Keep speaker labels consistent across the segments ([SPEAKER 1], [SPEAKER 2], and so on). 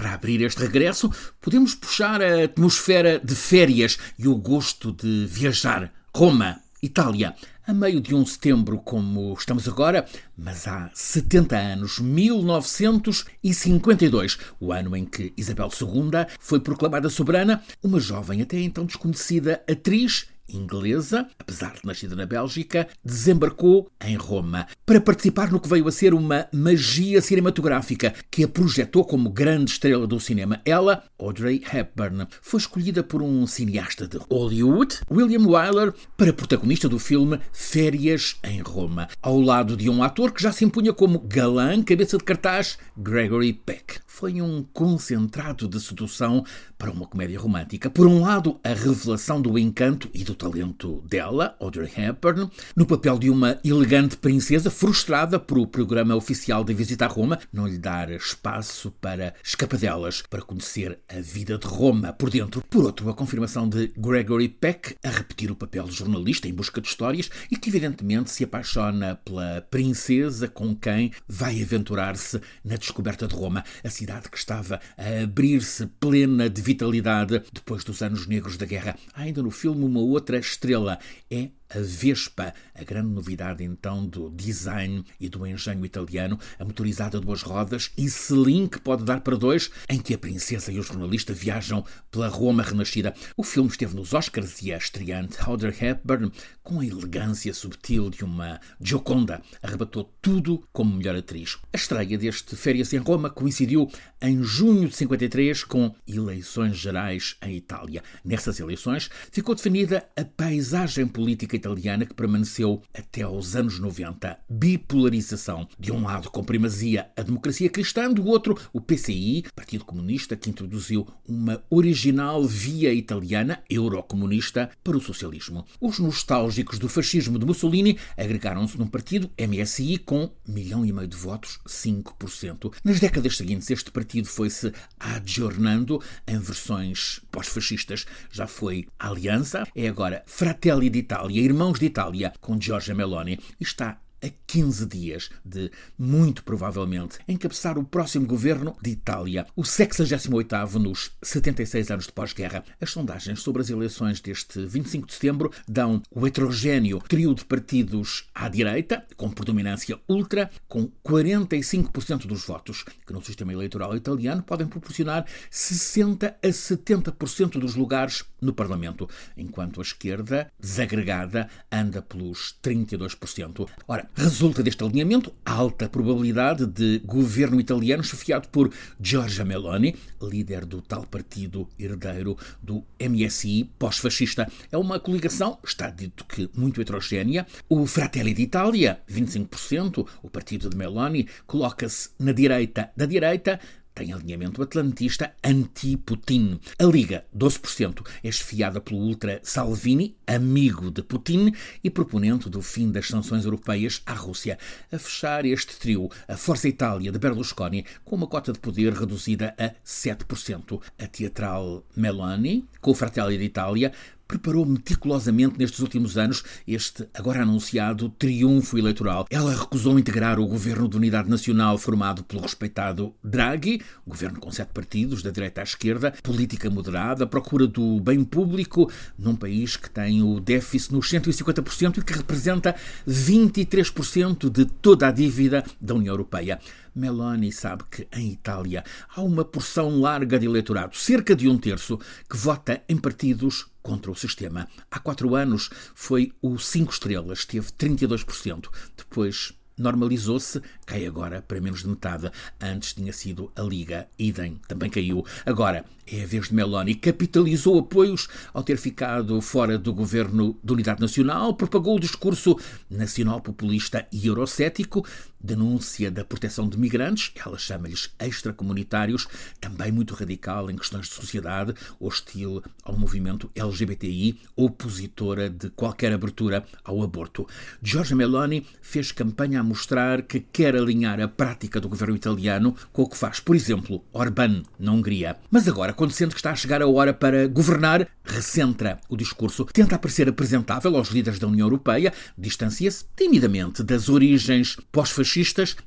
[SPEAKER 1] Para abrir este regresso, podemos puxar a atmosfera de férias e o gosto de viajar. Roma, Itália, a meio de um setembro como estamos agora, mas há 70 anos, 1952, o ano em que Isabel II foi proclamada soberana, uma jovem até então desconhecida atriz inglesa, apesar de nascida na Bélgica, desembarcou em Roma para participar no que veio a ser uma magia cinematográfica que a projetou como grande estrela do cinema. Ela, Audrey Hepburn, foi escolhida por um cineasta de Hollywood, William Wyler, para protagonista do filme Férias em Roma, ao lado de um ator que já se impunha como galã, cabeça de cartaz, Gregory Peck. Foi um concentrado de sedução para uma comédia romântica. Por um lado, a revelação do encanto e do talento dela, Audrey Hepburn, no papel de uma elegante princesa frustrada por o programa oficial de visita a Roma não lhe dar espaço para escapadelas, para conhecer a vida de Roma por dentro. Por outro, a confirmação de Gregory Peck a repetir o papel de jornalista em busca de histórias e que evidentemente se apaixona pela princesa com quem vai aventurar-se na descoberta de Roma, a cidade que estava a abrir-se plena de vitalidade depois dos anos negros da guerra. Há ainda no filme uma outra estrela. É a Vespa, a grande novidade então do design e do engenho italiano, a motorizada de duas rodas e selim que pode dar para dois, em que a princesa e o jornalista viajam pela Roma renascida. O filme esteve nos Oscars e a estreante Audrey Hepburn, com a elegância subtil de uma Gioconda, arrebatou tudo como melhor atriz. A estreia deste Férias em Roma coincidiu em junho de 53 com eleições gerais em Itália. Nessas eleições ficou definida a paisagem política italiana que permaneceu até aos anos 90. Bipolarização. De um lado, com primazia a democracia cristã, do outro, o PCI, Partido Comunista, que introduziu uma original via italiana, eurocomunista, para o socialismo. Os nostálgicos do fascismo de Mussolini agregaram-se num partido, MSI, com milhão e meio de votos, 5%. Nas décadas seguintes, este partido foi-se adjornando em versões pós-fascistas. Já foi Aliança, é agora Fratelli d'Italia, Irmãos de Itália, com Giorgia Meloni, está a 15 dias de, muito provavelmente, encabeçar o próximo governo de Itália, o 68º nos 76 anos de pós-guerra. As sondagens sobre as eleições deste 25 de setembro dão o heterogéneo trio de partidos à direita, com predominância ultra, com 45% dos votos, que no sistema eleitoral italiano podem proporcionar 60 a 70% dos lugares no Parlamento, enquanto a esquerda, desagregada, anda pelos 32%. Ora, Resulta deste alinhamento alta probabilidade de governo italiano chefiado por Giorgia Meloni, líder do tal partido herdeiro do MSI pós-fascista. É uma coligação, está dito que muito heterogénea. O Fratelli d'Italia, 25%, o partido de Meloni, coloca-se na direita da direita, tem alinhamento atlantista anti-Putin. A Liga, 12%, é esfiada pelo ultra Salvini, amigo de Putin e proponente do fim das sanções europeias à Rússia. A fechar este trio, a Força Itália de Berlusconi, com uma cota de poder reduzida a 7%. A teatral Meloni, com o Fratelli d'Italia, preparou meticulosamente nestes últimos anos este agora anunciado triunfo eleitoral. Ela recusou integrar o governo de unidade nacional formado pelo respeitado Draghi, governo com sete partidos, da direita à esquerda, política moderada, procura do bem público num país que tem o déficit nos 150% e que representa 23% de toda a dívida da União Europeia. Meloni sabe que em Itália há uma porção larga de eleitorado, cerca de um terço, que vota em partidos contra o sistema. Há quatro anos foi o Cinco Estrelas, teve 32%. Depois normalizou-se, cai agora para menos de metade. Antes tinha sido a Liga, idem, também caiu. Agora é a vez de Meloni. Capitalizou apoios ao ter ficado fora do governo de unidade nacional, propagou o discurso nacional populista e eurocético, denúncia da proteção de migrantes, ela chama-lhes extracomunitários, também muito radical em questões de sociedade, hostil ao movimento LGBTI, opositora de qualquer abertura ao aborto. Giorgia Meloni fez campanha a mostrar que quer alinhar a prática do governo italiano com o que faz, por exemplo, Orbán na Hungria. Mas agora, quando sente que está a chegar a hora para governar, recentra o discurso, tenta parecer apresentável aos líderes da União Europeia, distancia-se timidamente das origens pós-fascistas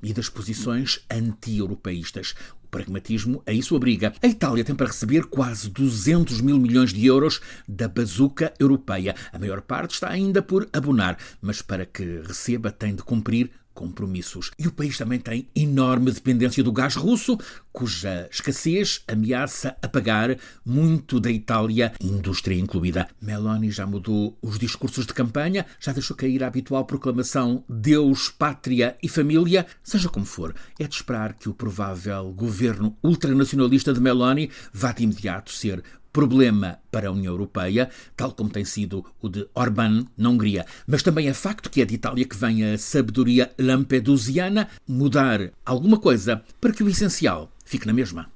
[SPEAKER 1] e das posições anti-europeístas pragmatismo a isso obriga. A Itália tem para receber quase 200 mil milhões de euros da bazuca europeia. A maior parte está ainda por abonar, mas para que receba tem de cumprir compromissos. E o país também tem enorme dependência do gás russo, cuja escassez ameaça apagar muito da Itália, indústria incluída. Meloni já mudou os discursos de campanha, já deixou cair a habitual proclamação Deus, pátria e família. Seja como for, é de esperar que o provável governo ultranacionalista de Meloni vá de imediato ser problema para a União Europeia, tal como tem sido o de Orbán na Hungria. Mas também é facto que é de Itália que vem a sabedoria lampedusiana mudar alguma coisa para que o essencial fique na mesma.